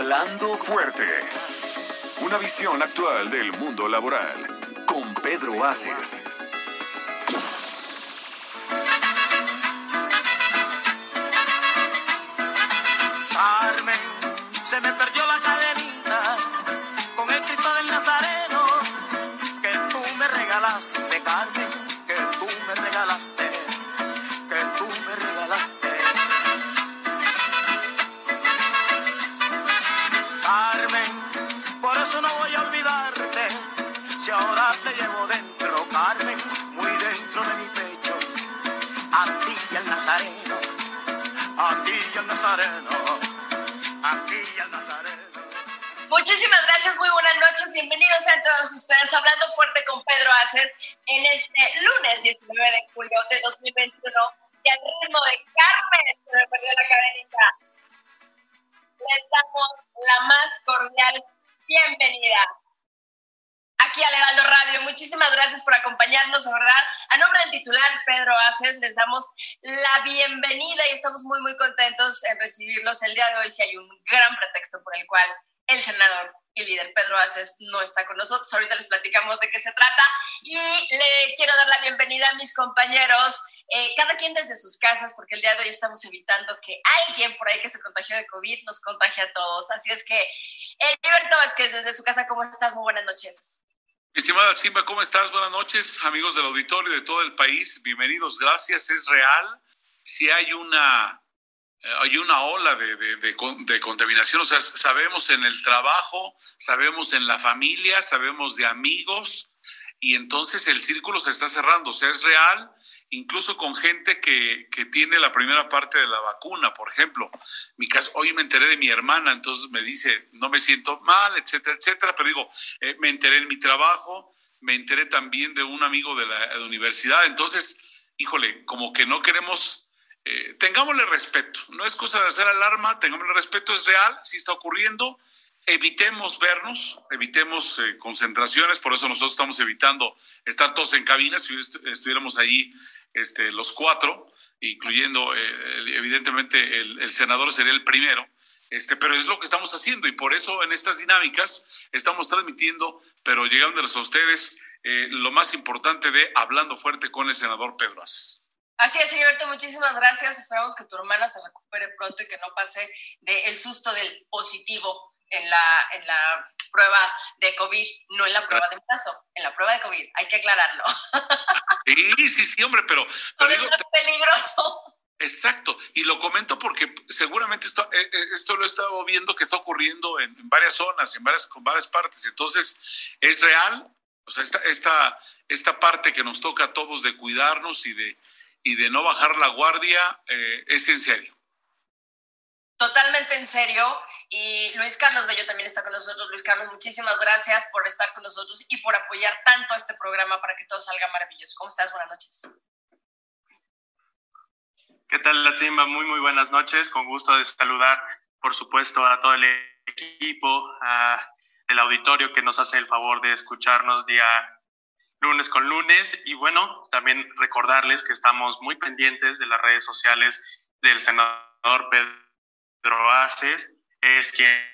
Hablando fuerte. Una visión actual del mundo laboral. Con Pedro Aces. Carmen, se me perdió la cadenita con el Cristo del Nazareno que tú me regalaste, Muchísimas gracias, muy buenas noches, bienvenidos a todos ustedes, hablando fuerte con Pedro Aces en este lunes 19 de julio de 2021 y al ritmo de Carmen, se me perdió la cadenita. Les damos la más cordial bienvenida aquí al Heraldo Radio. Muchísimas gracias por acompañarnos, verdad. A nombre del titular Pedro Aces, les damos la bienvenida y estamos muy, muy contentos en recibirlos el día de hoy. Si hay un gran pretexto por el cual el senador y líder Pedro Aces no está con nosotros. Ahorita les platicamos de qué se trata y le quiero dar la bienvenida a mis compañeros, eh, cada quien desde sus casas, porque el día de hoy estamos evitando que alguien por ahí que se contagió de COVID nos contagie a todos. Así es que, eh, Liberto Vázquez, desde su casa, ¿cómo estás? Muy buenas noches. Estimada Simba, ¿cómo estás? Buenas noches, amigos del auditorio de todo el país. Bienvenidos, gracias. Es real. Si hay una, eh, hay una ola de, de, de, de, contaminación, o sea, sabemos en el trabajo, sabemos en la familia, sabemos de amigos, y entonces el círculo se está cerrando. O sea, es real incluso con gente que, que, tiene la primera parte de la vacuna, por ejemplo. Mi caso, hoy me enteré de mi hermana, entonces me dice, no me siento mal, etcétera, etcétera, pero digo, eh, me enteré en mi trabajo, me enteré también de un amigo de la, universidad, entonces, híjole, como que no queremos, eh, tengámosle respeto, no es cosa de hacer alarma, tengámosle respeto, es real, sí está ocurriendo, evitemos vernos, evitemos eh, concentraciones, por eso nosotros estamos evitando estar todos en cabina, si est estuviéramos ahí este, los cuatro, incluyendo eh, evidentemente el, senador sería el primero, este, pero es lo que estamos haciendo y por eso en estas dinámicas estamos transmitiendo, pero llegándoles a ustedes eh, lo más importante de Hablando Fuerte con el senador Pedro Aces. Así es, Gilberto, muchísimas gracias. Esperamos que tu hermana se recupere pronto y que no pase del de susto del positivo en la, en la prueba de COVID, no en la prueba de embarazo, en la prueba de COVID, hay que aclararlo. Sí, sí, sí, hombre, pero... pero digo, es peligroso. Exacto, y lo comento porque seguramente esto, eh, esto lo he estado viendo que está ocurriendo en, en, varias zonas, en varias, con varias partes, entonces es real, o sea, esta, esta, esta parte que nos toca a todos de cuidarnos y de, y de no bajar la guardia eh, es en serio. Totalmente en serio. Y Luis Carlos Bello también está con nosotros. Luis Carlos, muchísimas gracias por estar con nosotros y por apoyar tanto a este programa para que todo salga maravilloso. ¿Cómo estás? Buenas noches. ¿Qué tal, Latzimba? Muy, muy buenas noches. Con gusto de saludar, por supuesto, a todo el equipo, a el auditorio que nos hace el favor de escucharnos día lunes con lunes. Y bueno, también recordarles que estamos muy pendientes de las redes sociales del senador Pedro Aces es quien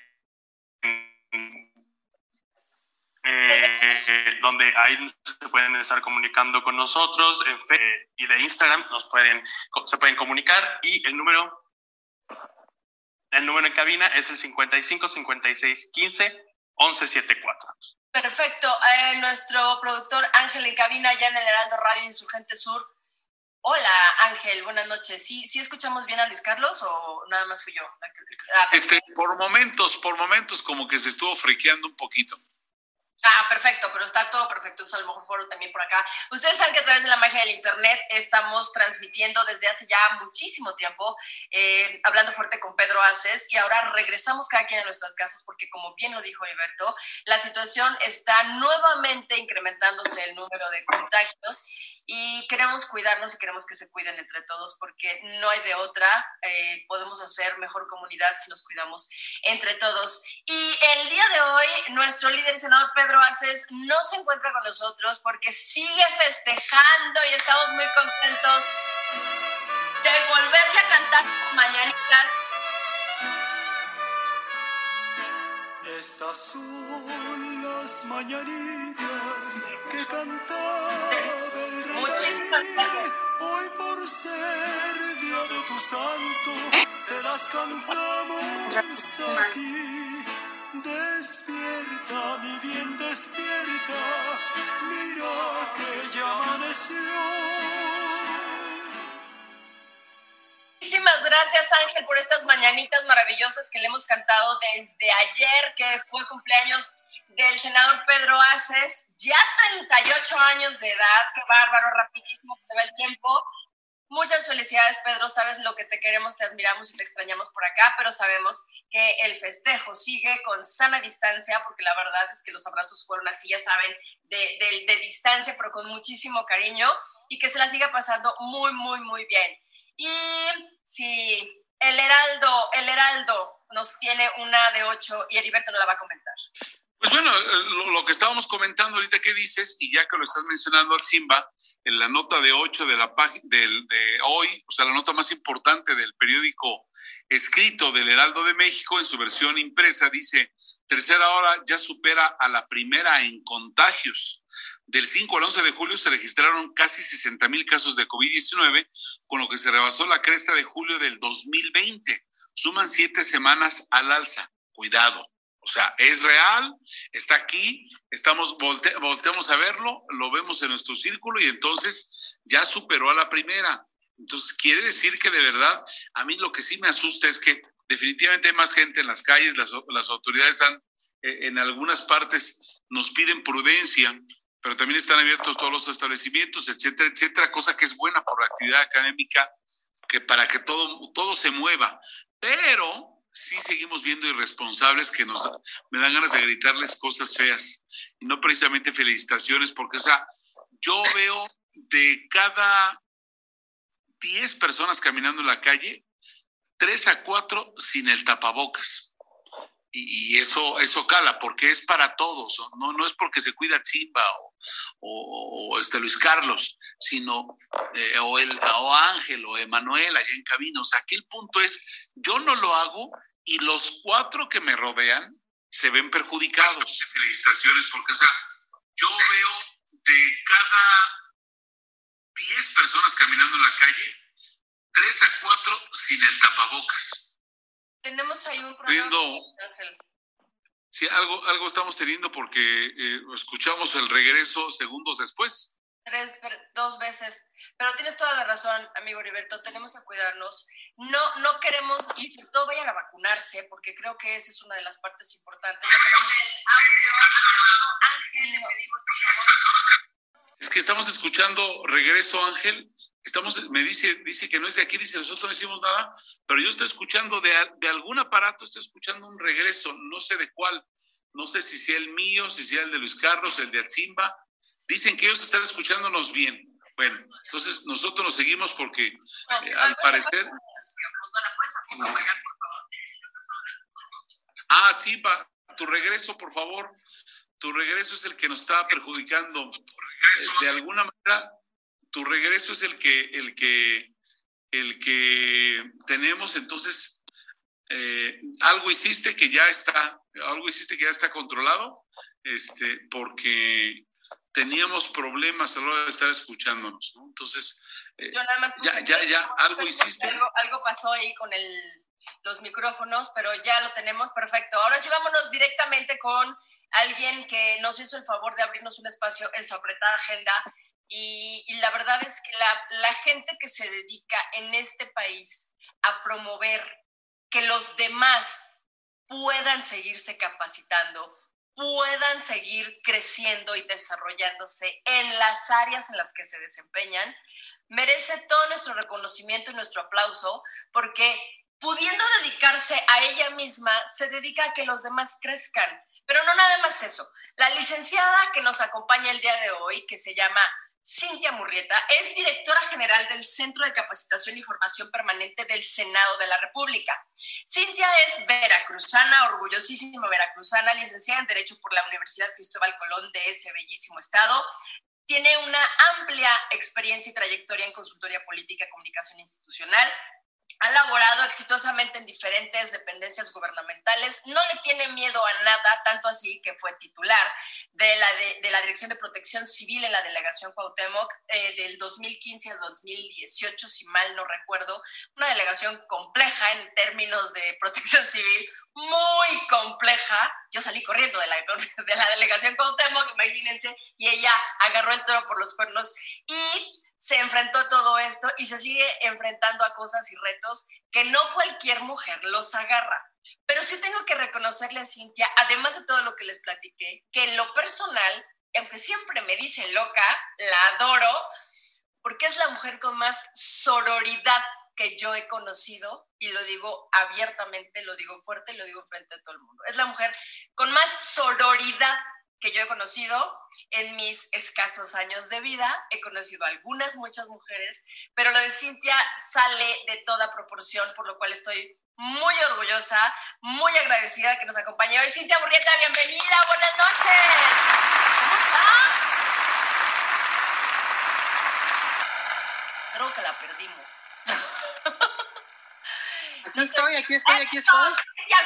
eh, donde ahí se pueden estar comunicando con nosotros en Facebook y de Instagram nos pueden se pueden comunicar y el número el número en cabina es el 55 56 15 11 74 Perfecto. Eh, nuestro productor Ángel en cabina ya en el Heraldo Radio Insurgente Sur Hola Ángel, buenas noches. ¿Sí, ¿Sí escuchamos bien a Luis Carlos o nada más fui yo? Este, por momentos, por momentos como que se estuvo friqueando un poquito. Ah, perfecto, pero está todo perfecto. Entonces, a lo mejor fueron también por acá. Ustedes saben que a través de la magia del Internet estamos transmitiendo desde hace ya muchísimo tiempo, eh, hablando fuerte con Pedro Aces, y ahora regresamos cada quien a nuestras casas porque, como bien lo dijo Alberto, la situación está nuevamente incrementándose el número de contagios y queremos cuidarnos y queremos que se cuiden entre todos porque no hay de otra. Eh, podemos hacer mejor comunidad si nos cuidamos entre todos. Y el día de hoy, nuestro líder senador Pedro Aces no se encuentra con nosotros porque sigue festejando y estamos muy contentos de volverle a cantar las mañanitas. Estas son las mañanitas que cantaba el rey. Muchísimas gracias. Hoy por ser día de tu santo, te las cantamos aquí. Despierta, despierta. Mira que ya amaneció. Muchísimas gracias Ángel por estas mañanitas maravillosas que le hemos cantado desde ayer, que fue cumpleaños del senador Pedro Aces, ya 38 años de edad, qué bárbaro, rapidísimo que se va el tiempo. Muchas felicidades, Pedro. Sabes lo que te queremos, te admiramos y te extrañamos por acá, pero sabemos que el festejo sigue con sana distancia, porque la verdad es que los abrazos fueron así, ya saben, de, distancia, pero con muchísimo cariño y que se la siga pasando muy, muy, muy bien. Y si el Heraldo, el Heraldo nos tiene una de ocho y Heriberto no la va a comentar. Pues bueno, eh, lo, lo, que estábamos comentando ahorita que dices, y ya que lo estás mencionando al Simba, en la nota de 8 de la página de hoy, o sea, la nota más importante del periódico escrito del Heraldo de México en su versión impresa, dice, tercera hora ya supera a la primera en contagios. Del 5 al 11 de julio se registraron casi 60 mil casos de COVID-19, con lo que se rebasó la cresta de julio del 2020. Suman siete semanas al alza. Cuidado. O sea, es real, está aquí, estamos, volte, volteamos a verlo, lo vemos en nuestro círculo y entonces ya superó a la primera. Entonces, quiere decir que de verdad, a mí lo que sí me asusta es que definitivamente hay más gente en las calles, las, autoridades han, eh, en algunas partes nos piden prudencia, pero también están abiertos todos los establecimientos, etcétera, etcétera, cosa que es buena por la actividad académica, que para que todo, todo se mueva. Pero sí seguimos viendo irresponsables que nos me dan ganas de gritarles cosas feas. Y no precisamente felicitaciones porque o sea yo veo de cada 10 personas caminando en la calle 3 a 4 sin el tapabocas. Y, y eso eso cala porque es para todos no no es porque se cuida Chimba o, o, o este Luis Carlos sino eh, o el o Ángel o Emanuel allá en cabina. O sea aquí el punto es yo no lo hago y los cuatro que me rodean se ven perjudicados. Felicitaciones, porque o sea, yo veo de cada 10 personas caminando en la calle, 3 a 4 sin el tapabocas. Tenemos ahí un problema. Viendo, sí, algo, algo estamos teniendo porque eh, escuchamos el regreso segundos después tres, dos veces. Pero tienes toda la razón, amigo Heriberto, tenemos que cuidarnos. No, no queremos, y todos vayan a vacunarse, porque creo que esa es una de las partes importantes. No queremos... Ángel, le pedimos por favor. Es que estamos escuchando regreso, Ángel. Estamos, me dice, dice que no es de aquí, dice nosotros no hicimos nada, pero yo estoy escuchando de, de algún aparato, estoy escuchando un regreso, no sé de cuál, no sé si sea el mío, si sea el de Luis Carlos, el de Atzimba, Dicen que ellos están escuchándonos bien. Bueno, entonces nosotros nos seguimos porque eh, al parecer... Ah, sí, pa, tu regreso, por favor. Tu regreso es el que nos está perjudicando. Eh, de alguna manera, tu regreso es el que, el que, el que tenemos. Entonces, eh, algo hiciste que ya está, algo hiciste que ya está controlado, este, porque teníamos problemas a la hora de estar escuchándonos, ¿no? Entonces, eh, Yo nada más ya, ya, ya, algo hiciste. Algo, algo, pasó ahí con el, los micrófonos, pero ya lo tenemos perfecto. Ahora sí, vámonos directamente con alguien que nos hizo el favor de abrirnos un espacio en su apretada agenda. Y, y la verdad es que la, la gente que se dedica en este país a promover que los demás puedan seguirse capacitando, puedan seguir creciendo y desarrollándose en las áreas en las que se desempeñan, merece todo nuestro reconocimiento y nuestro aplauso porque pudiendo dedicarse a ella misma, se dedica a que los demás crezcan. Pero no nada más eso. La licenciada que nos acompaña el día de hoy, que se llama Cintia Murrieta, es directora general del Centro de Capacitación y Formación Permanente del Senado de la República. Cintia es veracruzana, orgullosísima veracruzana, licenciada en Derecho por la Universidad Cristóbal Colón de ese bellísimo estado. Tiene una amplia experiencia y trayectoria en consultoría política y comunicación institucional, ha laborado exitosamente en diferentes dependencias gubernamentales, no le tiene miedo a nada, tanto así que fue titular de la, de, la Dirección de Protección Civil en la delegación Cuauhtémoc eh, del 2015 al 2018, si mal no recuerdo, una delegación compleja en términos de protección civil, muy compleja. Yo salí corriendo de la, de la delegación Cuauhtémoc, imagínense, y ella agarró el toro por los cuernos y se enfrentó a todo esto y se sigue enfrentando a cosas y retos que no cualquier mujer los agarra. Pero sí tengo que reconocerle a Cintia, además de todo lo que les platiqué, que en lo personal, aunque siempre me dice loca, la adoro, porque es la mujer con más sororidad que yo he conocido, y lo digo abiertamente, lo digo fuerte, lo digo frente a todo el mundo. Es la mujer con más sororidad que yo he conocido en mis escasos años de vida. He conocido algunas, muchas mujeres, pero lo de Cintia sale de toda proporción, por lo cual estoy muy orgullosa, muy agradecida de que nos acompañe hoy. Cintia Burrieta, bienvenida, buenas noches. ¿Cómo estás? Creo que la perdimos. Aquí estoy, aquí estoy, aquí estoy.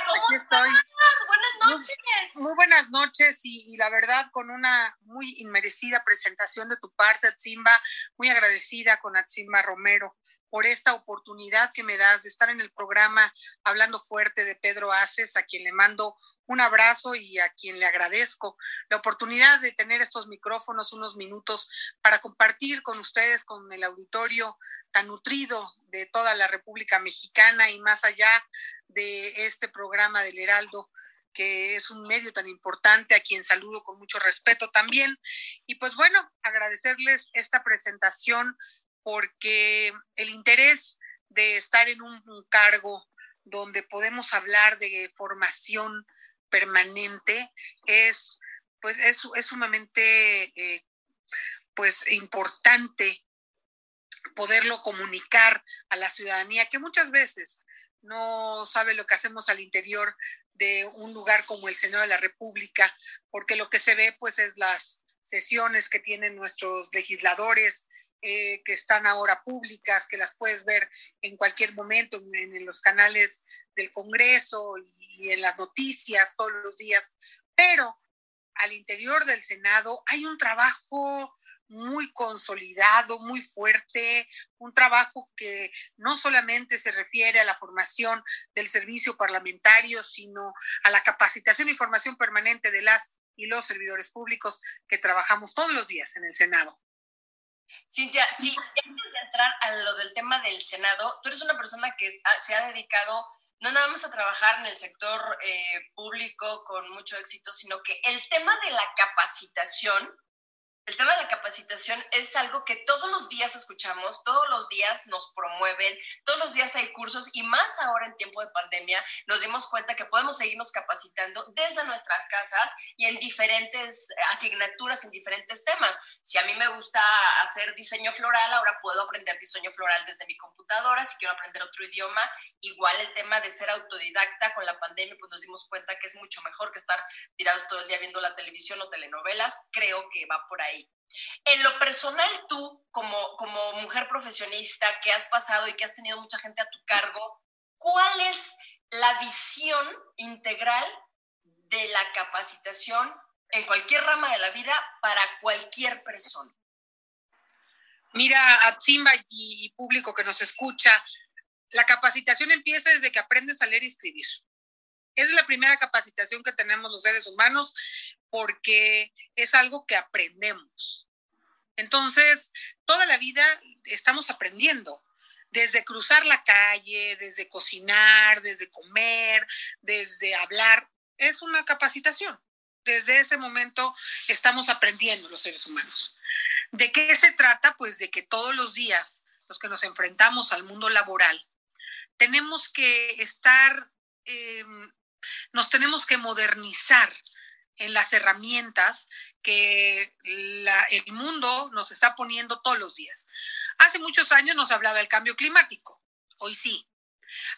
¿cómo aquí estoy. Buenas noches. Muy, buenas noches y, la verdad con una muy inmerecida presentación de tu parte, Atzimba, muy agradecida con Atzimba Romero por esta oportunidad que me das de estar en el programa Hablando Fuerte de Pedro Aces, a quien le mando un abrazo y a quien le agradezco la oportunidad de tener estos micrófonos unos minutos para compartir con ustedes, con el auditorio tan nutrido de toda la República Mexicana y más allá de este programa del Heraldo que es un medio tan importante, a quien saludo con mucho respeto también. Y pues bueno, agradecerles esta presentación porque el interés de estar en un, cargo donde podemos hablar de formación permanente es pues es, sumamente eh, pues importante poderlo comunicar a la ciudadanía que muchas veces no sabe lo que hacemos al interior de un lugar como el Senado de la República, porque lo que se ve pues es las sesiones que tienen nuestros legisladores, eh, que están ahora públicas, que las puedes ver en cualquier momento en, los canales del Congreso y, en las noticias todos los días, pero al interior del Senado hay un trabajo muy consolidado, muy fuerte, un trabajo que no solamente se refiere a la formación del servicio parlamentario, sino a la capacitación y formación permanente de las y los servidores públicos que trabajamos todos los días en el Senado. Cintia, sí, antes de entrar a lo del tema del Senado, tú eres una persona que se ha dedicado no nada más a trabajar en el sector eh, público con mucho éxito, sino que el tema de la capacitación el tema de la capacitación es algo que todos los días escuchamos, todos los días nos promueven, todos los días hay cursos y más ahora en tiempo de pandemia nos dimos cuenta que podemos seguirnos capacitando desde nuestras casas y en diferentes asignaturas, en diferentes temas. Si a mí me gusta hacer diseño floral, ahora puedo aprender diseño floral desde mi computadora. Si quiero aprender otro idioma, igual el tema de ser autodidacta con la pandemia, pues nos dimos cuenta que es mucho mejor que estar tirados todo el día viendo la televisión o telenovelas. Creo que va por ahí en lo personal, tú, como, como mujer profesionista que has pasado y que has tenido mucha gente a tu cargo, ¿cuál es la visión integral de la capacitación en cualquier rama de la vida para cualquier persona? Mira, a Simba y público que nos escucha, la capacitación empieza desde que aprendes a leer y escribir. Es la primera capacitación que tenemos los seres humanos porque es algo que aprendemos. Entonces, toda la vida estamos aprendiendo, desde cruzar la calle, desde cocinar, desde comer, desde hablar, es una capacitación. desde ese momento estamos aprendiendo los seres humanos. ¿De qué se trata? Pues de que todos los días, los que nos enfrentamos al mundo laboral, tenemos que estar, em, nos tenemos que modernizar en las herramientas que el mundo nos está poniendo todos los días. Hace muchos años nos hablaba del cambio climático, hoy sí.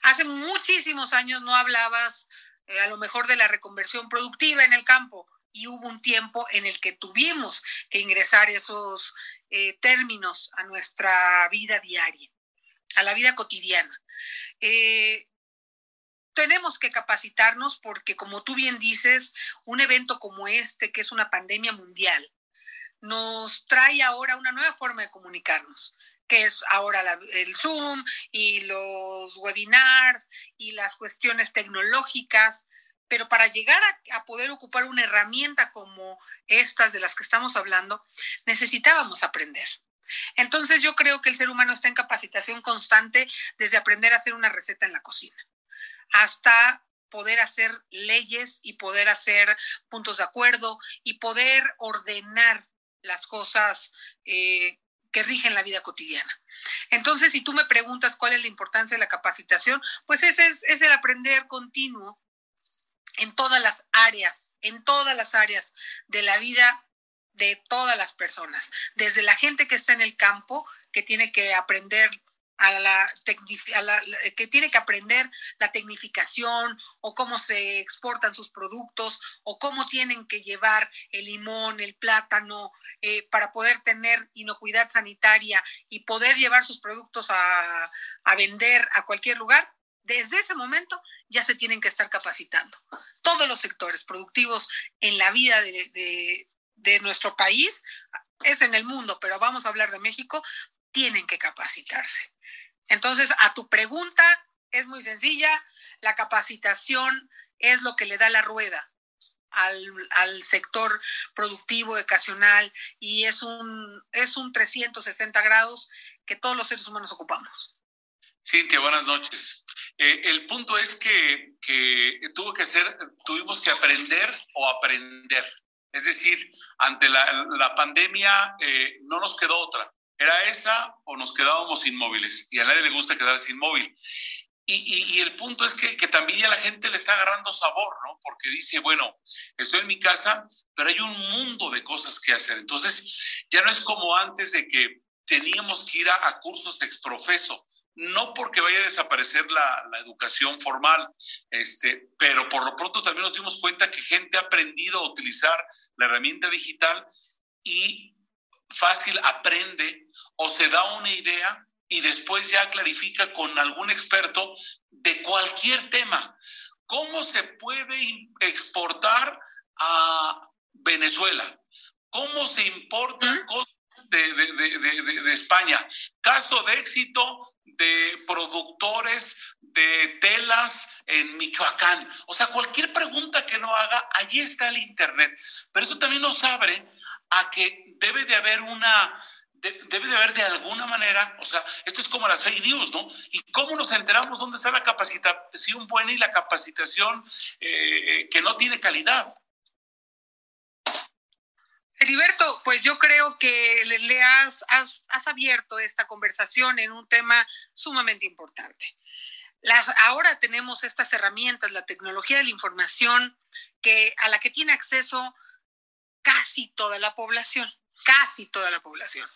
Hace muchísimos años no hablabas eh, a lo mejor de la reconversión productiva en el campo y hubo un tiempo en el que tuvimos que ingresar esos eh, términos a nuestra vida diaria, a la vida cotidiana. Eh, tenemos que capacitarnos porque, como tú bien dices, un evento como este, que es una pandemia mundial, nos trae ahora una nueva forma de comunicarnos que es ahora el Zoom y los webinars y las cuestiones tecnológicas, pero para llegar a, poder ocupar una herramienta como estas de las que estamos hablando, necesitábamos aprender. Entonces yo creo que el ser humano está en capacitación constante desde aprender a hacer una receta en la cocina hasta poder hacer leyes y poder hacer puntos de acuerdo y poder ordenar las cosas eh, que rigen la vida cotidiana. Entonces, si tú me preguntas cuál es la importancia de la capacitación, pues ese es, es el aprender continuo en todas las áreas, en todas las áreas de la vida de todas las personas, desde la gente que está en el campo, que tiene que aprender a la, que tiene que aprender la tecnificación o cómo se exportan sus productos o cómo tienen que llevar el limón, el plátano eh, para poder tener inocuidad sanitaria y poder llevar sus productos a, vender a cualquier lugar, desde ese momento ya se tienen que estar capacitando. Todos los sectores productivos en la vida de, de nuestro país, es en el mundo, pero vamos a hablar de México, tienen que capacitarse. Entonces, a tu pregunta es muy sencilla, la capacitación es lo que le da la rueda al, sector productivo, educacional, y es un, es un 360 grados que todos los seres humanos ocupamos. Cintia, buenas noches. Eh, el punto es que, tuvo que ser, tuvimos que aprender o aprender. Es decir, ante la, pandemia eh, no nos quedó otra. ¿Era esa o nos quedábamos inmóviles? Y a nadie le gusta quedarse inmóvil. Y, y, el punto es que, que, también ya la gente le está agarrando sabor, ¿no? Porque dice, bueno, estoy en mi casa, pero hay un mundo de cosas que hacer. Entonces, ya no es como antes de que teníamos que ir a, a cursos exprofeso. No porque vaya a desaparecer la, la, educación formal, este, pero por lo pronto también nos dimos cuenta que gente ha aprendido a utilizar la herramienta digital y fácil aprende o se da una idea y después ya clarifica con algún experto de cualquier tema. ¿Cómo se puede exportar a Venezuela? ¿Cómo se importan cosas de, de, España? Caso de éxito de productores de telas en Michoacán. O sea, cualquier pregunta que no haga, allí está el Internet. Pero eso también nos abre a que debe de haber una, debe de haber de alguna manera, o sea, esto es como las fake news, ¿no? ¿Y cómo nos enteramos dónde está la capacitación buena y la capacitación eh, que no tiene calidad? Heriberto, pues yo creo que le has, has, has, abierto esta conversación en un tema sumamente importante. Ahora tenemos estas herramientas, la tecnología de la información, que, a la que tiene acceso casi toda la población, casi toda la población.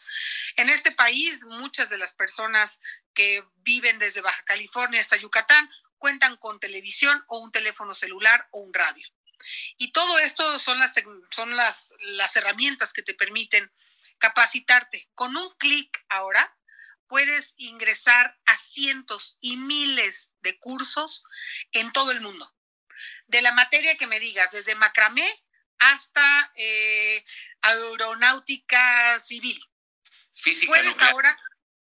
En este país, muchas de las personas que viven desde Baja California hasta Yucatán cuentan con televisión o un teléfono celular o un radio. Y todo esto son las, son las, las herramientas que te permiten capacitarte. Con un clic ahora puedes ingresar a cientos y miles de cursos en todo el mundo. De la materia que me digas, desde macramé hasta eh, aeronáutica civil. Física puedes ahora,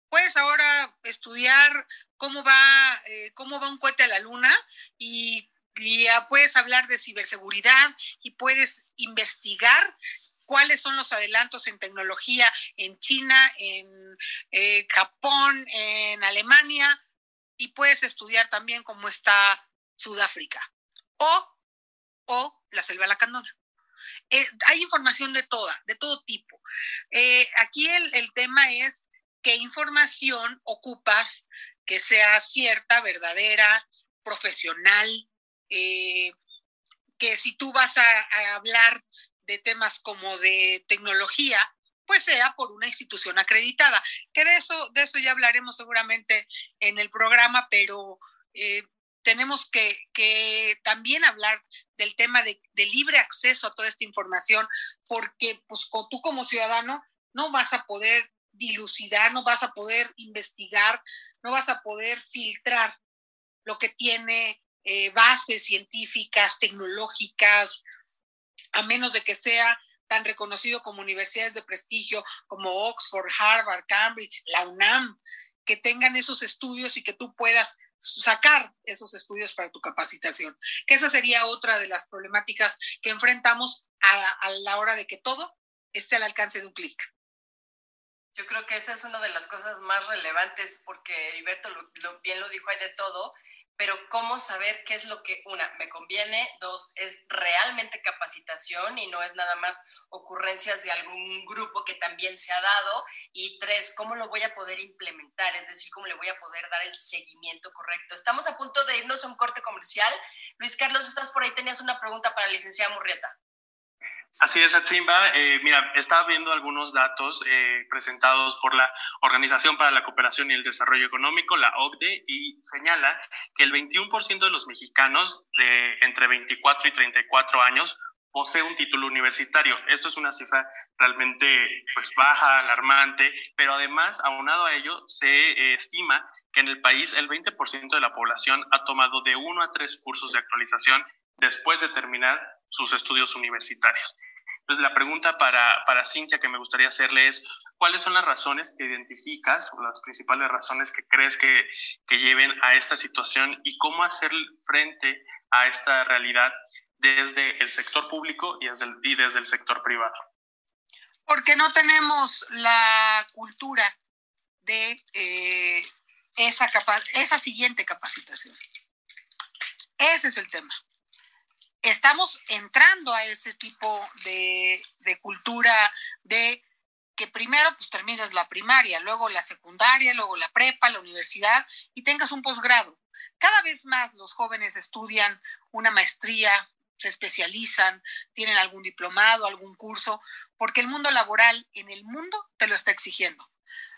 puedes ahora estudiar cómo va, eh, cómo va un cohete a la luna y, puedes hablar de ciberseguridad y puedes investigar cuáles son los adelantos en tecnología en China, en eh, Japón, en Alemania, y puedes estudiar también cómo está Sudáfrica o, o la selva lacandona. Eh, hay información de toda, de todo tipo. Eh, aquí el, el tema es qué información ocupas que sea cierta, verdadera, profesional, eh, que si tú vas a, hablar de temas como de tecnología, pues sea por una institución acreditada. Que de eso, de eso ya hablaremos seguramente en el programa, pero tenemos que, que, también hablar del tema de, libre acceso a toda esta información, porque pues tú como ciudadano no vas a poder dilucidar, no vas a poder investigar, no vas a poder filtrar lo que tiene eh, bases científicas, tecnológicas, a menos de que sea tan reconocido como universidades de prestigio como Oxford, Harvard, Cambridge, la UNAM, que tengan esos estudios y que tú puedas sacar esos estudios para tu capacitación. Que esa sería otra de las problemáticas que enfrentamos a, la hora de que todo esté al alcance de un clic. Yo creo que esa es una de las cosas más relevantes porque Heriberto bien lo dijo, hay de todo pero cómo saber qué es lo que, una, me conviene, dos, es realmente capacitación y no es nada más ocurrencias de algún grupo que también se ha dado, y tres, cómo lo voy a poder implementar, es decir, cómo le voy a poder dar el seguimiento correcto. Estamos a punto de irnos a un corte comercial. Luis Carlos, estás por ahí, tenías una pregunta para la licenciada Murrieta. Así es, Atsimba. Eh, mira, estaba viendo algunos datos eh, presentados por la Organización para la Cooperación y el Desarrollo Económico, la OCDE, y señala que el 21% de los mexicanos de entre 24 y 34 años posee un título universitario. Esto es una cifra realmente pues, baja, alarmante, pero además, aunado a ello, se eh, estima que en el país el 20% de la población ha tomado de uno a tres cursos de actualización después de terminar sus estudios universitarios. Entonces, la pregunta para, para Cintia que me gustaría hacerle es, ¿cuáles son las razones que identificas o las principales razones que crees que, que lleven a esta situación y cómo hacer frente a esta realidad desde el sector público y desde el, sector privado? Porque no tenemos la cultura de eh, esa, esa siguiente capacitación. Ese es el tema estamos entrando a ese tipo de, cultura de que primero pues termines la primaria, luego la secundaria, luego la prepa, la universidad y tengas un posgrado. Cada vez más los jóvenes estudian una maestría, se especializan, tienen algún diplomado, algún curso, porque el mundo laboral en el mundo te lo está exigiendo.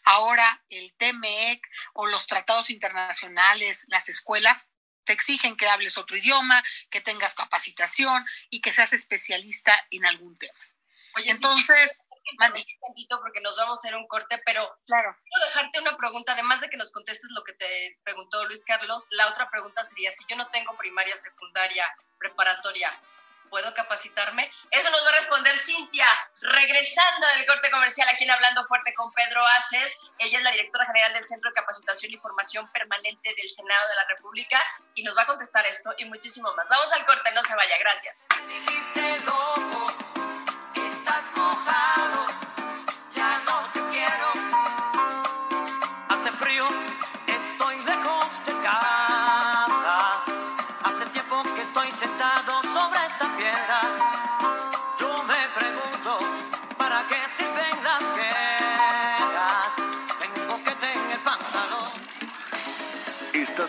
Ahora el TMEC o los tratados internacionales, las escuelas, te exigen que hables otro idioma, que tengas capacitación y que seas especialista en algún tema. Oye, entonces, mande. tantito porque nos vamos a hacer un corte, pero claro. quiero dejarte una pregunta, además de que nos contestes lo que te preguntó Luis Carlos, la otra pregunta sería, si yo no tengo primaria, secundaria, preparatoria, ¿Puedo capacitarme? Eso nos va a responder Cintia, regresando del corte comercial aquí en Hablando Fuerte con Pedro Aces. Ella es la directora general del Centro de Capacitación y Formación Permanente del Senado de la República y nos va a contestar esto y muchísimo más. Vamos al corte, no se vaya, gracias. estás mojado,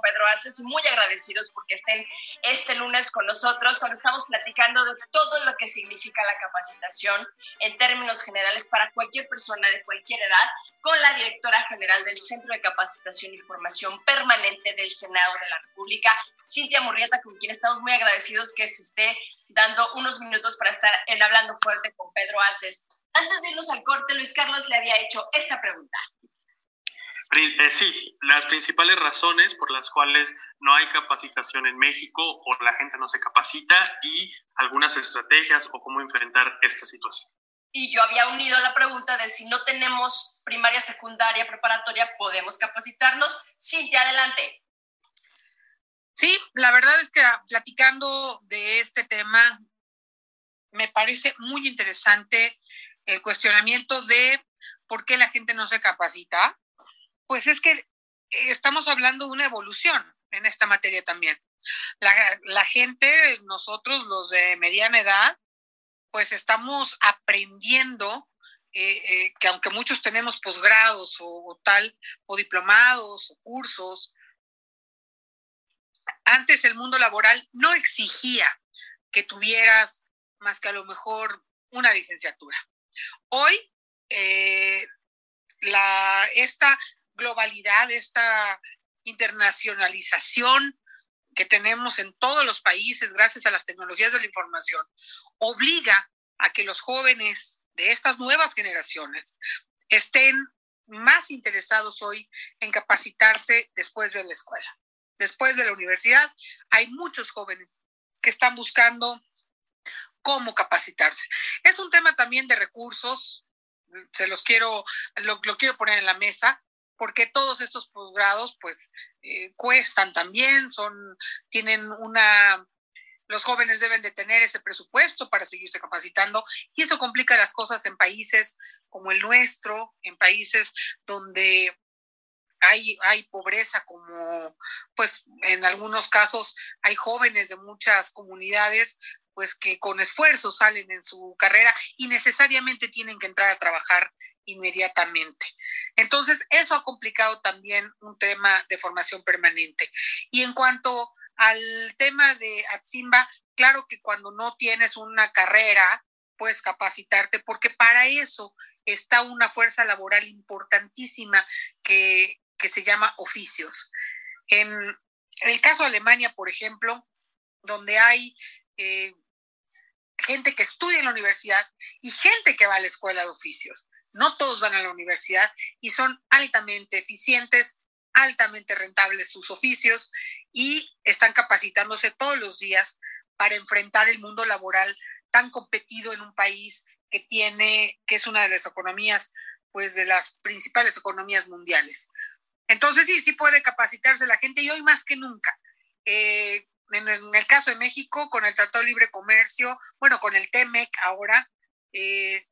Pedro Aces y muy agradecidos porque estén este lunes con nosotros cuando estamos platicando de todo lo que significa la capacitación en términos generales para cualquier persona de cualquier edad con la directora general del Centro de Capacitación y Formación Permanente del Senado de la República, Cintia Murrieta, con quien estamos muy agradecidos que se esté dando unos minutos para estar en Hablando Fuerte con Pedro Aces. Antes de irnos al corte, Luis Carlos le había hecho esta pregunta. Eh, sí, las principales razones por las cuales no hay capacitación en México o la gente no se capacita y algunas estrategias o cómo enfrentar esta situación. Y yo había unido la pregunta de si no tenemos primaria, secundaria, preparatoria, ¿podemos capacitarnos? Cintia, adelante. Sí, la verdad es que ah, platicando de este tema, me parece muy interesante el cuestionamiento de por qué la gente no se capacita. Pues es que estamos hablando de una evolución en esta materia también. La, gente, nosotros los de mediana edad, pues estamos aprendiendo eh, eh, que aunque muchos tenemos posgrados o, tal, o diplomados o cursos, antes el mundo laboral no exigía que tuvieras más que a lo mejor una licenciatura. Hoy, eh, la, esta globalidad, esta internacionalización que tenemos en todos los países gracias a las tecnologías de la información, obliga a que los jóvenes de estas nuevas generaciones estén más interesados hoy en capacitarse después de la escuela. Después de la universidad, hay muchos jóvenes que están buscando cómo capacitarse. Es un tema también de recursos, se los quiero, lo, quiero poner en la mesa, porque todos estos posgrados pues eh, cuestan también, son, tienen una, los jóvenes deben de tener ese presupuesto para seguirse capacitando y eso complica las cosas en países como el nuestro, en países donde hay, hay pobreza como, pues en algunos casos hay jóvenes de muchas comunidades pues que con esfuerzo salen en su carrera y necesariamente tienen que entrar a trabajar inmediatamente. Entonces, eso ha complicado también un tema de formación permanente. Y en cuanto al tema de Atzimba, claro que cuando no tienes una carrera, puedes capacitarte, porque para eso está una fuerza laboral importantísima que, que se llama oficios. En el caso de Alemania, por ejemplo, donde hay eh, gente que estudia en la universidad y gente que va a la escuela de oficios. No todos van a la universidad y son altamente eficientes, altamente rentables sus oficios y están capacitándose todos los días para enfrentar el mundo laboral tan competido en un país que tiene, que es una de las economías, pues de las principales economías mundiales. Entonces sí, sí puede capacitarse la gente y hoy más que nunca. Eh, en, el caso de México, con el Tratado de Libre Comercio, bueno, con el TEMEC ahora, eh,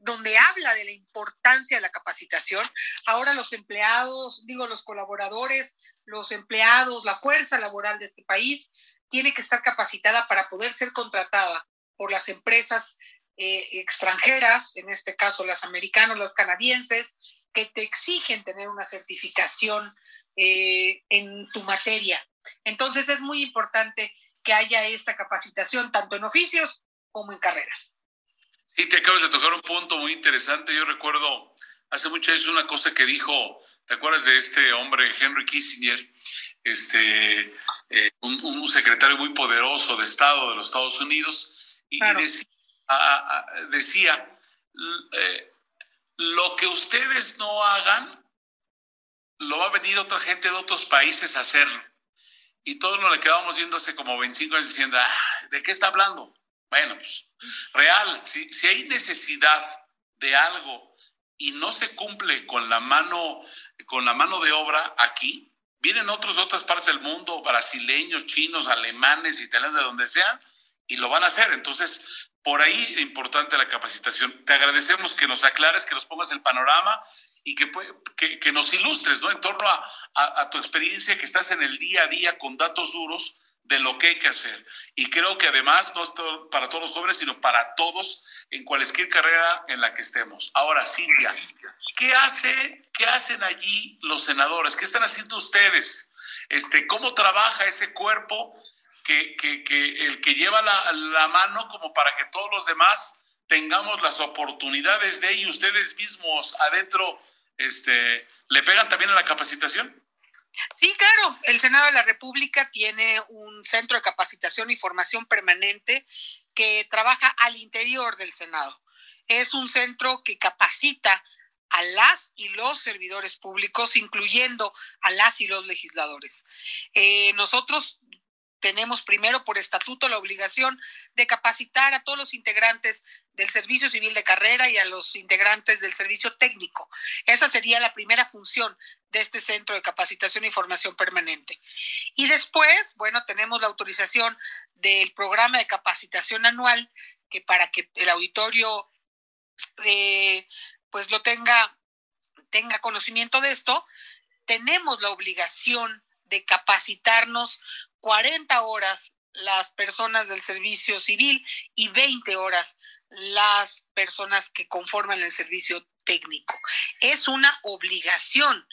donde habla de la importancia de la capacitación, ahora los empleados, digo, los colaboradores, los empleados, la fuerza laboral de este país, tiene que estar capacitada para poder ser contratada por las empresas eh, extranjeras, en este caso las americanas, las canadienses, que te exigen tener una certificación eh, en tu materia. Entonces es muy importante que haya esta capacitación tanto en oficios como en carreras. Sí, te acabas de tocar un punto muy interesante. Yo recuerdo hace mucho es una cosa que dijo, ¿te acuerdas de este hombre, Henry Kissinger? Este, eh, un, secretario muy poderoso de Estado de los Estados Unidos, y, decía, eh, lo que ustedes no hagan, lo va a venir otra gente de otros países a hacerlo. Y todos nos le quedábamos viendo hace como 25 años diciendo, ah, ¿de qué está hablando? Bueno, pues real, si, si hay necesidad de algo y no se cumple con la mano, con la mano de obra aquí, vienen otros de otras partes del mundo, brasileños, chinos, alemanes, italianos, de donde sean, y lo van a hacer. Entonces, por ahí es importante la capacitación. Te agradecemos que nos aclares, que nos pongas el panorama y que, que, nos ilustres ¿no? en torno a, a, tu experiencia, que estás en el día a día con datos duros de lo que hay que hacer. Y creo que además, no es para todos los jóvenes, sino para todos en cualquier carrera en la que estemos. Ahora, Cintia, ¿qué, hace, qué hacen allí los senadores? ¿Qué están haciendo ustedes? Este, ¿Cómo trabaja ese cuerpo que, que, el que lleva la, la mano como para que todos los demás tengamos las oportunidades de ellos, ustedes mismos adentro, este, ¿le pegan también a la capacitación? Sí, claro. El Senado de la República tiene un centro de capacitación y formación permanente que trabaja al interior del Senado. Es un centro que capacita a las y los servidores públicos, incluyendo a las y los legisladores. Eh, nosotros tenemos primero por estatuto la obligación de capacitar a todos los integrantes del servicio civil de carrera y a los integrantes del servicio técnico. Esa sería la primera función de este centro de capacitación y formación permanente. Y después, bueno, tenemos la autorización del programa de capacitación anual, que para que el auditorio eh, pues lo tenga, tenga conocimiento de esto, tenemos la obligación de capacitarnos 40 horas las personas del servicio civil y 20 horas las personas que conforman el servicio técnico. Es una obligación,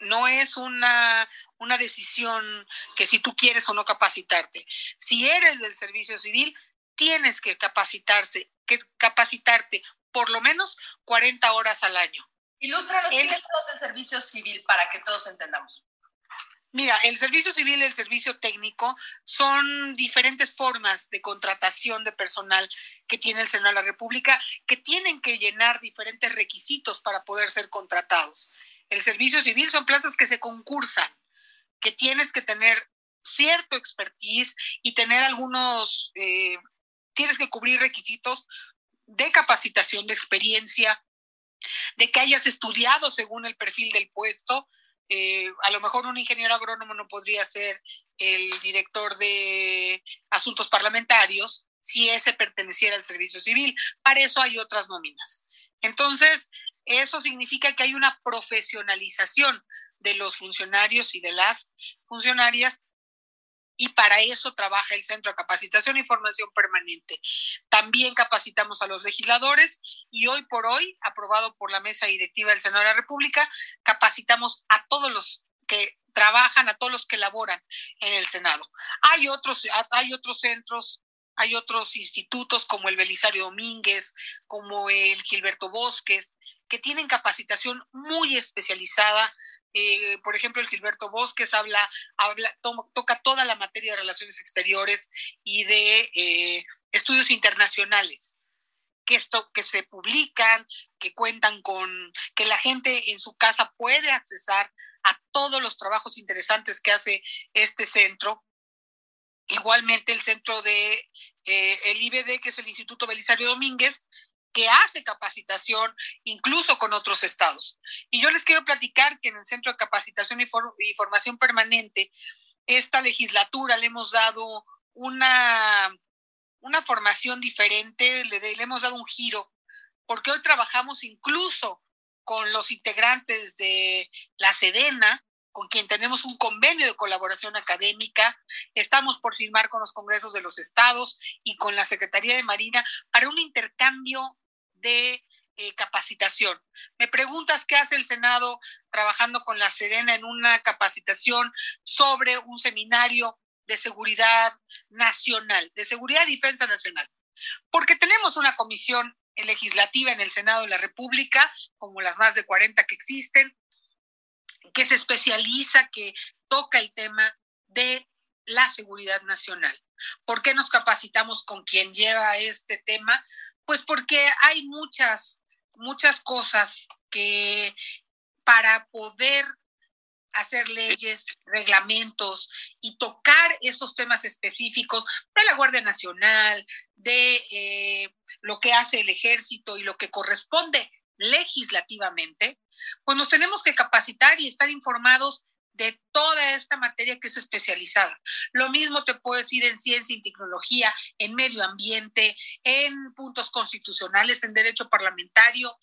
no es una, una decisión que si tú quieres o no capacitarte. Si eres del servicio civil, tienes que capacitarse, que capacitarte por lo menos 40 horas al año. Ilústranos qué es del servicio civil para que todos entendamos. Mira, el servicio civil y el servicio técnico son diferentes formas de contratación de personal que tiene el Senado de la República que tienen que llenar diferentes requisitos para poder ser contratados. El servicio civil son plazas que se concursan, que tienes que tener cierto expertise y tener algunos, eh, tienes que cubrir requisitos de capacitación, de experiencia, de que hayas estudiado según el perfil del puesto, eh, a lo mejor un ingeniero agrónomo no podría ser el director de asuntos parlamentarios si ese perteneciera al servicio civil. Para eso hay otras nóminas. Entonces, eso significa que hay una profesionalización de los funcionarios y de las funcionarias y para eso trabaja el Centro de Capacitación y Formación Permanente. También capacitamos a los legisladores y hoy por hoy, aprobado por la mesa directiva del Senado de la República, capacitamos a todos los que trabajan, a todos los que laboran en el Senado. Hay otros, hay otros centros hay otros institutos como el Belisario Domínguez, como el Gilberto Bosques, que tienen capacitación muy especializada eh, por ejemplo, el Gilberto Bosques habla, toca toda la materia de relaciones exteriores y de eh, estudios internacionales que esto que se publican, que cuentan con que la gente en su casa puede accesar a todos los trabajos interesantes que hace este centro. Igualmente el centro de eh, el IBD, que es el Instituto Belisario Domínguez, que hace capacitación incluso con otros estados. Y yo les quiero platicar que en el Centro de Capacitación y, Formación Permanente, esta legislatura le hemos dado una, una formación diferente, le, le hemos dado un giro, porque hoy trabajamos incluso con los integrantes de la Sedena, con quien tenemos un convenio de colaboración académica. Estamos por firmar con los congresos de los estados y con la Secretaría de Marina para un intercambio de eh, capacitación. Me preguntas qué hace el Senado trabajando con la Serena en una capacitación sobre un seminario de seguridad nacional, de seguridad y defensa nacional. Porque tenemos una comisión legislativa en el Senado de la República, como las más de 40 que existen, que se especializa, que toca el tema de la seguridad nacional. ¿Por qué nos capacitamos con quien lleva este tema? Pues porque hay muchas, muchas cosas que para poder hacer leyes, reglamentos y tocar esos temas específicos de la Guardia Nacional, de eh, lo que hace el ejército y lo que corresponde legislativamente, pues nos tenemos que capacitar y estar informados de toda esta materia que es especializada. Lo mismo te puedo decir en ciencia y tecnología, en medio ambiente, en puntos constitucionales, en derecho parlamentario.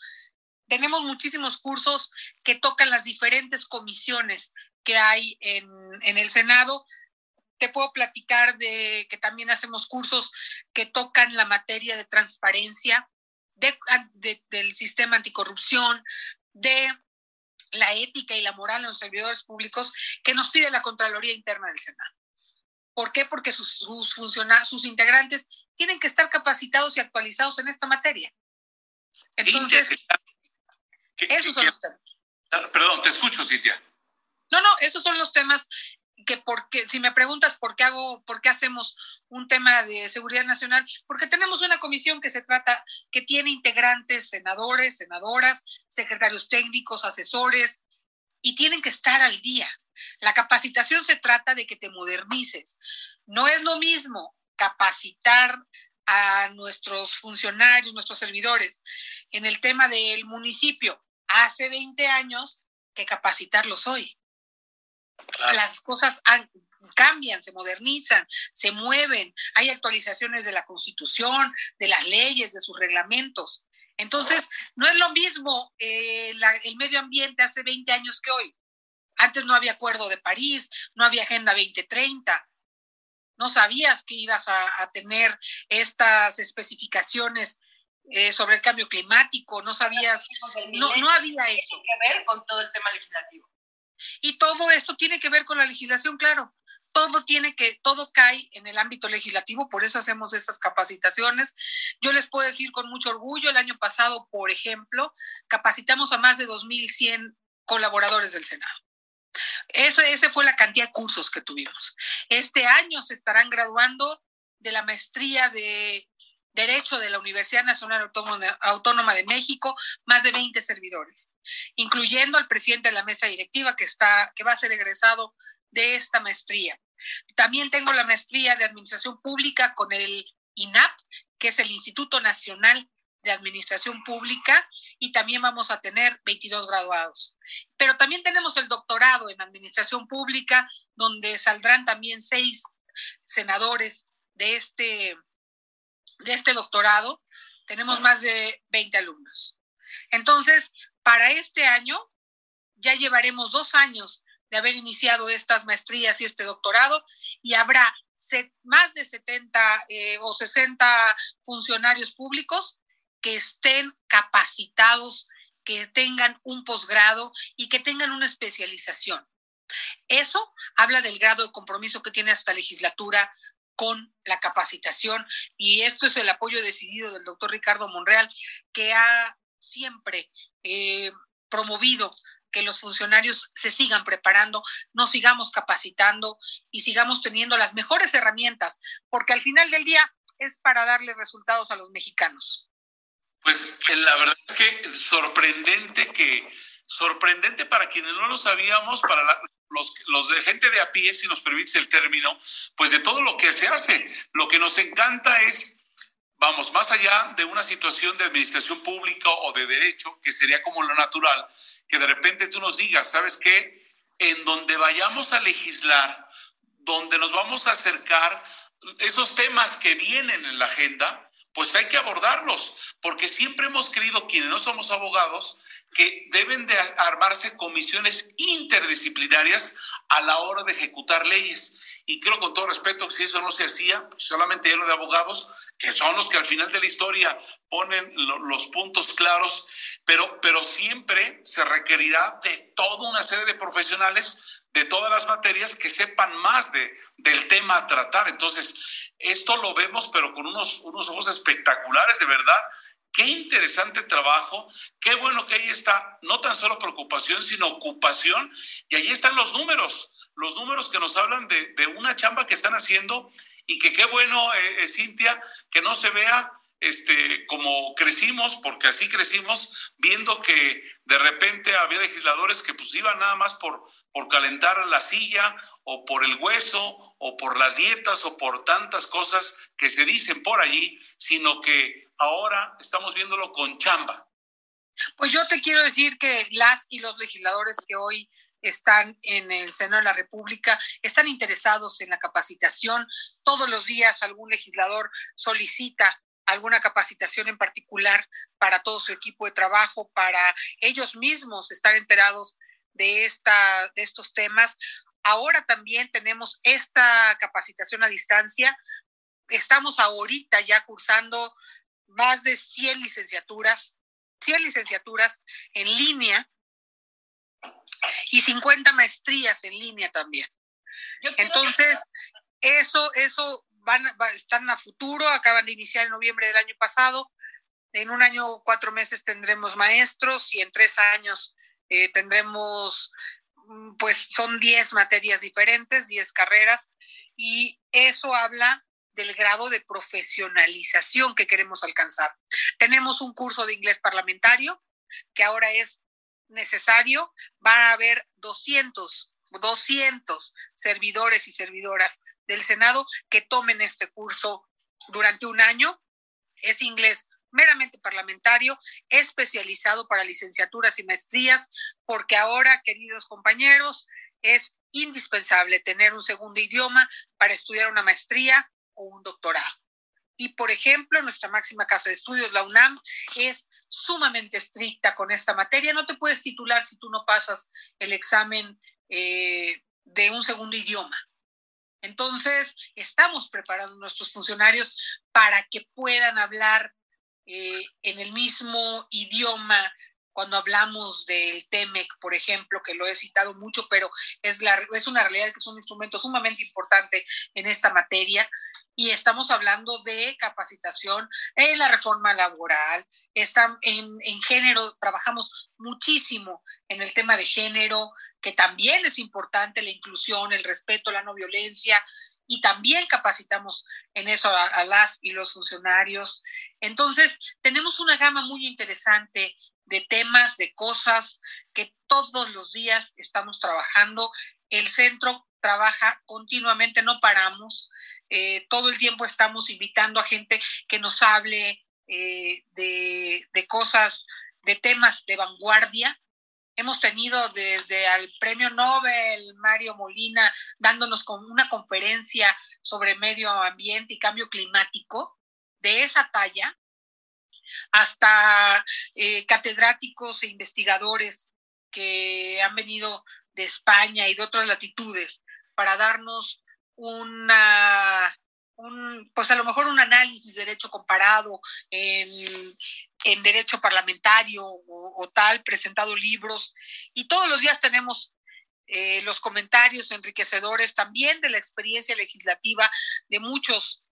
Tenemos muchísimos cursos que tocan las diferentes comisiones que hay en, en el Senado te puedo platicar de que también hacemos cursos que tocan la materia de transparencia, del sistema anticorrupción, de la ética y la moral en los servidores públicos que nos pide la Contraloría Interna del Senado. ¿Por qué? Porque sus, sus, sus integrantes tienen que estar capacitados y actualizados en esta materia. Entonces, esos son los temas. Perdón, te escucho, Cintia. No, no, esos son los temas que porque si me preguntas por qué hago, por qué hacemos un tema de seguridad nacional, porque tenemos una comisión que se trata, que tiene integrantes, senadores, senadoras, secretarios técnicos, asesores, y tienen que estar al día. La capacitación se trata de que te modernices. No es lo mismo capacitar a nuestros funcionarios, nuestros servidores en el tema del municipio hace 20 años que capacitarlos hoy. Las cosas cambian, se modernizan, se mueven, hay actualizaciones de la constitución, de las leyes, de sus reglamentos. Entonces, no es lo mismo eh, el medio ambiente hace 20 años que hoy. Antes no había acuerdo de París, no había Agenda 2030. No sabías que ibas a, tener estas especificaciones eh, sobre el cambio climático, no sabías, no, no había eso. Tiene que ver con todo el tema legislativo. Y todo esto tiene que ver con la legislación, claro. Todo tiene que, todo cae en el ámbito legislativo, por eso hacemos estas capacitaciones. Yo les puedo decir con mucho orgullo, el año pasado, por ejemplo, capacitamos a más de 2.100 colaboradores del Senado. Esa ese fue la cantidad de cursos que tuvimos. Este año se estarán graduando de la maestría de Derecho de la Universidad Nacional Autónoma de México, más de 20 servidores, incluyendo al presidente de la mesa directiva que, está, que va a ser egresado de esta maestría. También tengo la maestría de Administración Pública con el INAP, que es el Instituto Nacional de Administración Pública, y también vamos a tener 22 graduados. Pero también tenemos el doctorado en Administración Pública, donde saldrán también seis senadores de este de este doctorado, tenemos más de 20 alumnos. Entonces, para este año ya llevaremos dos años de haber iniciado estas maestrías y este doctorado y habrá más de 70 eh, o 60 funcionarios públicos que estén capacitados, que tengan un posgrado y que tengan una especialización. Eso habla del grado de compromiso que tiene esta legislatura con la capacitación y esto es el apoyo decidido del doctor Ricardo Monreal, que ha siempre eh, promovido que los funcionarios se sigan preparando, nos sigamos capacitando y sigamos teniendo las mejores herramientas, porque al final del día es para darle resultados a los mexicanos. Pues eh, la verdad es que sorprendente que, sorprendente para quienes no lo sabíamos, para la, los, de gente de a pie, si nos permites el término, pues de todo lo que se hace. Lo que nos encanta es, vamos, más allá de una situación de administración pública o de derecho, que sería como lo natural, que de repente tú nos digas, ¿sabes qué? En donde vayamos a legislar, donde nos vamos a acercar esos temas que vienen en la agenda, pues hay que abordarlos, porque siempre hemos creído, quienes no somos abogados, que deben de armarse comisiones interdisciplinarias a la hora de ejecutar leyes. Y creo con todo respeto que si eso no se hacía, pues solamente lleno de abogados, que son los que al final de la historia ponen los puntos claros, pero, pero siempre se requerirá de toda una serie de profesionales de todas las materias que sepan más de, del tema a tratar. Entonces, esto lo vemos, pero con unos, unos ojos espectaculares, de verdad. Qué interesante trabajo, qué bueno que ahí está, no tan solo preocupación, sino ocupación, y ahí están los números, los números que nos hablan de, una chamba que están haciendo y que qué bueno, eh, eh, Cintia, que no se vea este, como crecimos, porque así crecimos, viendo que de repente había legisladores que pues iban nada más por, por calentar la silla o por el hueso o por las dietas o por tantas cosas que se dicen por allí, sino que ahora estamos viéndolo con chamba. Pues yo te quiero decir que las y los legisladores que hoy están en el seno de la República, están interesados en la capacitación. Todos los días algún legislador solicita alguna capacitación en particular para todo su equipo de trabajo, para ellos mismos estar enterados de, esta, de estos temas. Ahora también tenemos esta capacitación a distancia. Estamos ahorita ya cursando más de 100 licenciaturas, 100 licenciaturas en línea y 50 maestrías en línea también. Entonces, eso, eso van, están a futuro, acaban de iniciar en noviembre del año pasado. En un año, cuatro meses tendremos maestros y en tres años eh, tendremos, mm, pues son diez materias diferentes, diez carreras, y eso habla del grado de profesionalización que queremos alcanzar. Tenemos un curso de inglés parlamentario que ahora es necesario. Van a haber 200, 200 servidores y servidoras del Senado que tomen este curso durante un año. Es inglés meramente parlamentario, especializado para licenciaturas y maestrías, porque ahora, queridos compañeros, es indispensable tener un segundo idioma para estudiar una maestría o un doctorado. Y, por ejemplo, nuestra máxima casa de estudios, la UNAM, es sumamente estricta con esta materia. No te puedes titular si tú no pasas el examen eh, de un segundo idioma. Entonces, estamos preparando nuestros funcionarios para que puedan hablar eh, en el mismo idioma cuando hablamos del TEMEC, por ejemplo, que lo he citado mucho, pero es una realidad que es un instrumento sumamente importante en esta materia. Y estamos hablando de capacitación en la reforma laboral, está en, en, género, trabajamos muchísimo en el tema de género, que también es importante, la inclusión, el respeto, la no violencia, y también capacitamos en eso a, las y los funcionarios. Entonces, tenemos una gama muy interesante de temas, de cosas que todos los días estamos trabajando. El centro trabaja continuamente, no paramos. Eh, todo el tiempo estamos invitando a gente que nos hable eh, de, cosas, de temas de vanguardia. Hemos tenido desde al premio Nobel Mario Molina dándonos con una conferencia sobre medio ambiente y cambio climático de esa talla, hasta eh, catedráticos e investigadores que han venido de España y de otras latitudes para darnos una, un, pues a lo mejor un análisis de derecho comparado en, en derecho parlamentario o, tal, presentado libros, y todos los días tenemos eh, los comentarios enriquecedores también de la experiencia legislativa de muchos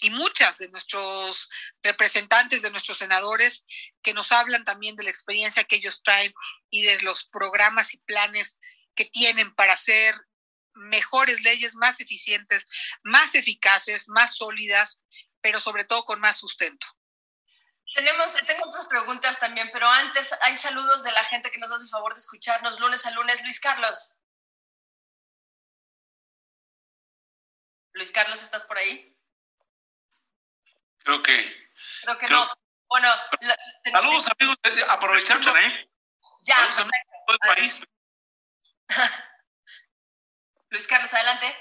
y muchas de nuestros representantes, de nuestros senadores, que nos hablan también de la experiencia que ellos traen y de los programas y planes que tienen para hacer mejores leyes, más eficientes, más eficaces, más sólidas, pero sobre todo con más sustento. Tenemos, tengo otras preguntas también, pero antes hay saludos de la gente que nos hace el favor de escucharnos lunes a lunes. Luis Carlos. Luis Carlos, ¿estás por ahí? Creo que. Creo que no. Bueno, saludos amigos, eh, aprovechando. Ya, saludos amigos de todo el país. Luis Carlos, adelante.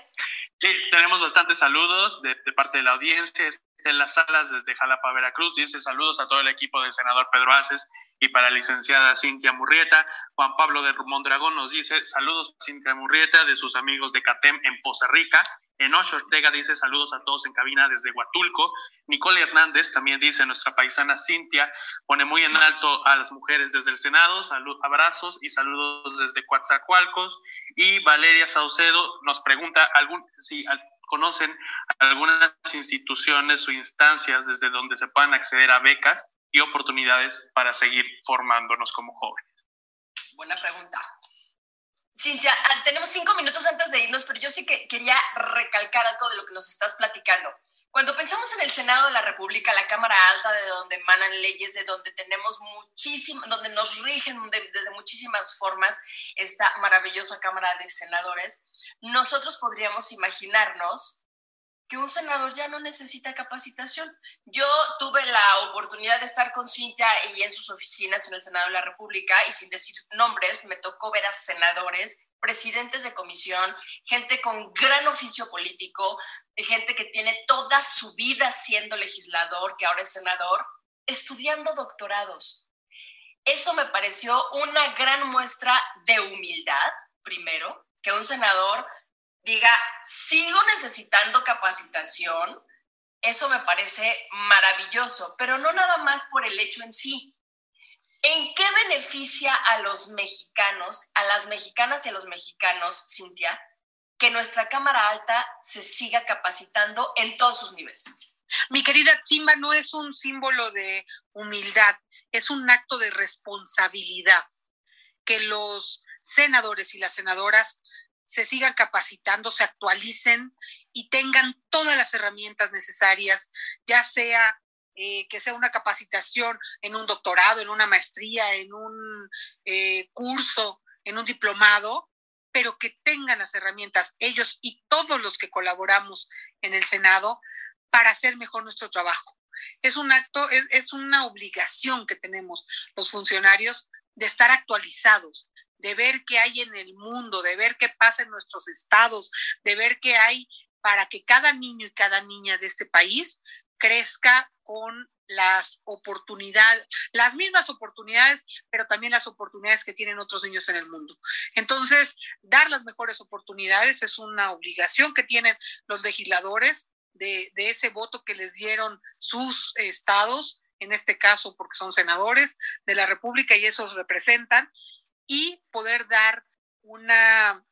Sí, tenemos bastantes saludos de, parte de la audiencia en las salas desde Jalapa, Veracruz. Dice saludos a todo el equipo del senador Pedro Aces y para la licenciada Cintia Murrieta. Juan Pablo de Mondragón nos dice saludos a Cintia Murrieta de sus amigos de CATEM en Poza Rica. Enocho Ortega dice saludos a todos en cabina desde Huatulco. Nicole Hernández también dice nuestra paisana Cintia pone muy en alto a las mujeres desde el Senado. Salud, abrazos y saludos desde Coatzacoalcos. Y Valeria Saucedo nos pregunta si conocen algunas instituciones o instancias desde donde se puedan acceder a becas y oportunidades para seguir formándonos como jóvenes. Buena pregunta. Cintia, ah, tenemos cinco minutos antes de irnos, pero yo sí que quería recalcar algo de lo que nos estás platicando. Cuando pensamos en el Senado de la República, la Cámara Alta, de donde emanan leyes, de donde tenemos muchísimo, donde nos rigen desde muchísimas formas esta maravillosa Cámara de Senadores, nosotros podríamos imaginarnos que un senador ya no necesita capacitación. Yo tuve la oportunidad de estar con Cintia y en sus oficinas en el Senado de la República y sin decir nombres, me tocó ver a senadores, presidentes de comisión, gente con gran oficio político, gente que tiene toda su vida siendo legislador, que ahora es senador, estudiando doctorados. Eso me pareció una gran muestra de humildad, primero, que un senador diga, sigo necesitando capacitación, eso me parece maravilloso, pero no nada más por el hecho en sí. ¿En qué beneficia a los mexicanos, a las mexicanas y a los mexicanos, Cintia, que nuestra Cámara Alta se siga capacitando en todos sus niveles? Mi querida Simba, no es un símbolo de humildad, es un acto de responsabilidad. Que los senadores y las senadoras se sigan capacitando, se actualicen y tengan todas las herramientas necesarias, ya sea eh, que sea una capacitación en un doctorado, en una maestría, en un eh, curso, en un diplomado, pero que tengan las herramientas ellos y todos los que colaboramos en el Senado para hacer mejor nuestro trabajo. Es un acto, es, es una obligación que tenemos los funcionarios de estar actualizados, de ver qué hay en el mundo, de ver qué pasa en nuestros estados, de ver qué hay para que cada niño y cada niña de este país crezca con las oportunidades, las mismas oportunidades, pero también las oportunidades que tienen otros niños en el mundo. Entonces, dar las mejores oportunidades es una obligación que tienen los legisladores de, de ese voto que les dieron sus estados, en este caso porque son senadores de la República y esos representan, y poder dar una,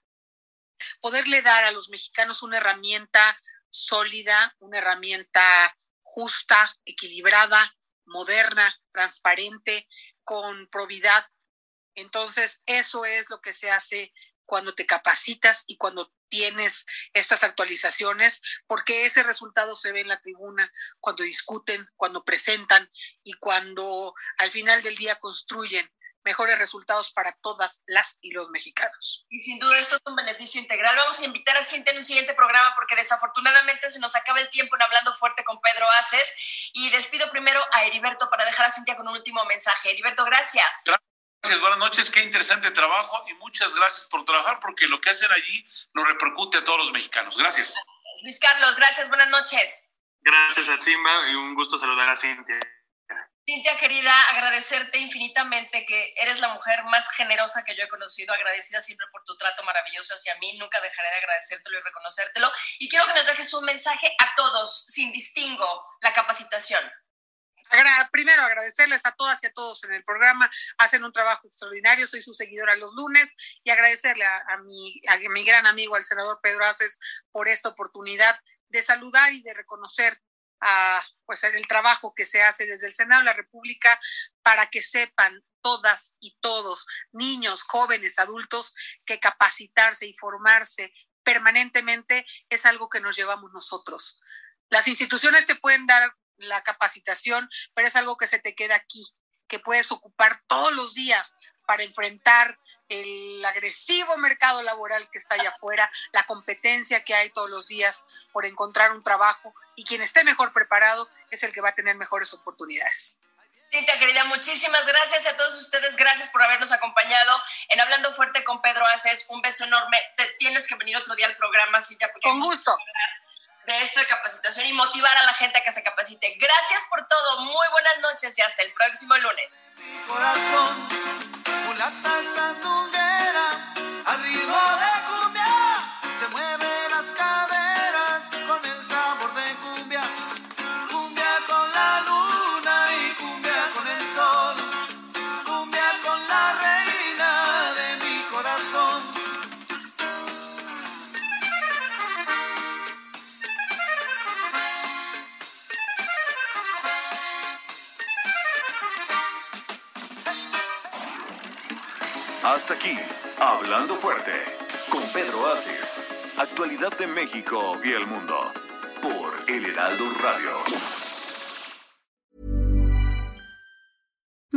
poderle dar a los mexicanos una herramienta sólida, una herramienta justa, equilibrada, moderna, transparente, con probidad. Entonces, eso es lo que se hace cuando te capacitas y cuando tienes estas actualizaciones, porque ese resultado se ve en la tribuna cuando discuten, cuando presentan y cuando al final del día construyen mejores resultados para todas las y los mexicanos. Y sin duda esto es un beneficio integral. Vamos a invitar a Cintia en un siguiente programa porque desafortunadamente se nos acaba el tiempo en Hablando Fuerte con Pedro Aces y despido primero a Heriberto para dejar a Cintia con un último mensaje. Heriberto, gracias. Gracias, buenas noches, qué interesante trabajo y muchas gracias por trabajar porque lo que hacen allí nos repercute a todos los mexicanos. Gracias. Luis Carlos, gracias, buenas noches. Gracias a Simba y un gusto saludar a Cintia. Cintia, querida, agradecerte infinitamente que eres la mujer más generosa que yo he conocido, agradecida siempre por tu trato maravilloso hacia mí, nunca dejaré de agradecértelo y reconocértelo. Y quiero que nos dejes un mensaje a todos, sin distingo, la capacitación. Primero, agradecerles a todas y a todos en el programa. Hacen un trabajo extraordinario. Soy su seguidora los lunes y agradecerle a, mi, a mi gran amigo, al senador Pedro Aces, por esta oportunidad de saludar y de reconocer a, pues, el trabajo que se hace desde el Senado de la República para que sepan todas y todos, niños, jóvenes, adultos, que capacitarse y formarse permanentemente es algo que nos llevamos nosotros. Las instituciones te pueden dar la capacitación, pero es algo que se te queda aquí, que puedes ocupar todos los días para enfrentar el agresivo mercado laboral que está allá afuera, la competencia que hay todos los días por encontrar un trabajo y quien esté mejor preparado es el que va a tener mejores oportunidades. Cintia, querida, muchísimas gracias a todos ustedes. Gracias por habernos acompañado en Hablando Fuerte con Pedro Aces. Un beso enorme. Te tienes que venir otro día al programa, Cintia. Porque con gusto. De esto de capacitación y motivar a la gente a que se capacite. Gracias por todo. Muy buenas noches y hasta el próximo lunes. Hablando Fuerte, con Pedro Aces. Actualidad de México y el mundo. Por El Heraldo Radio.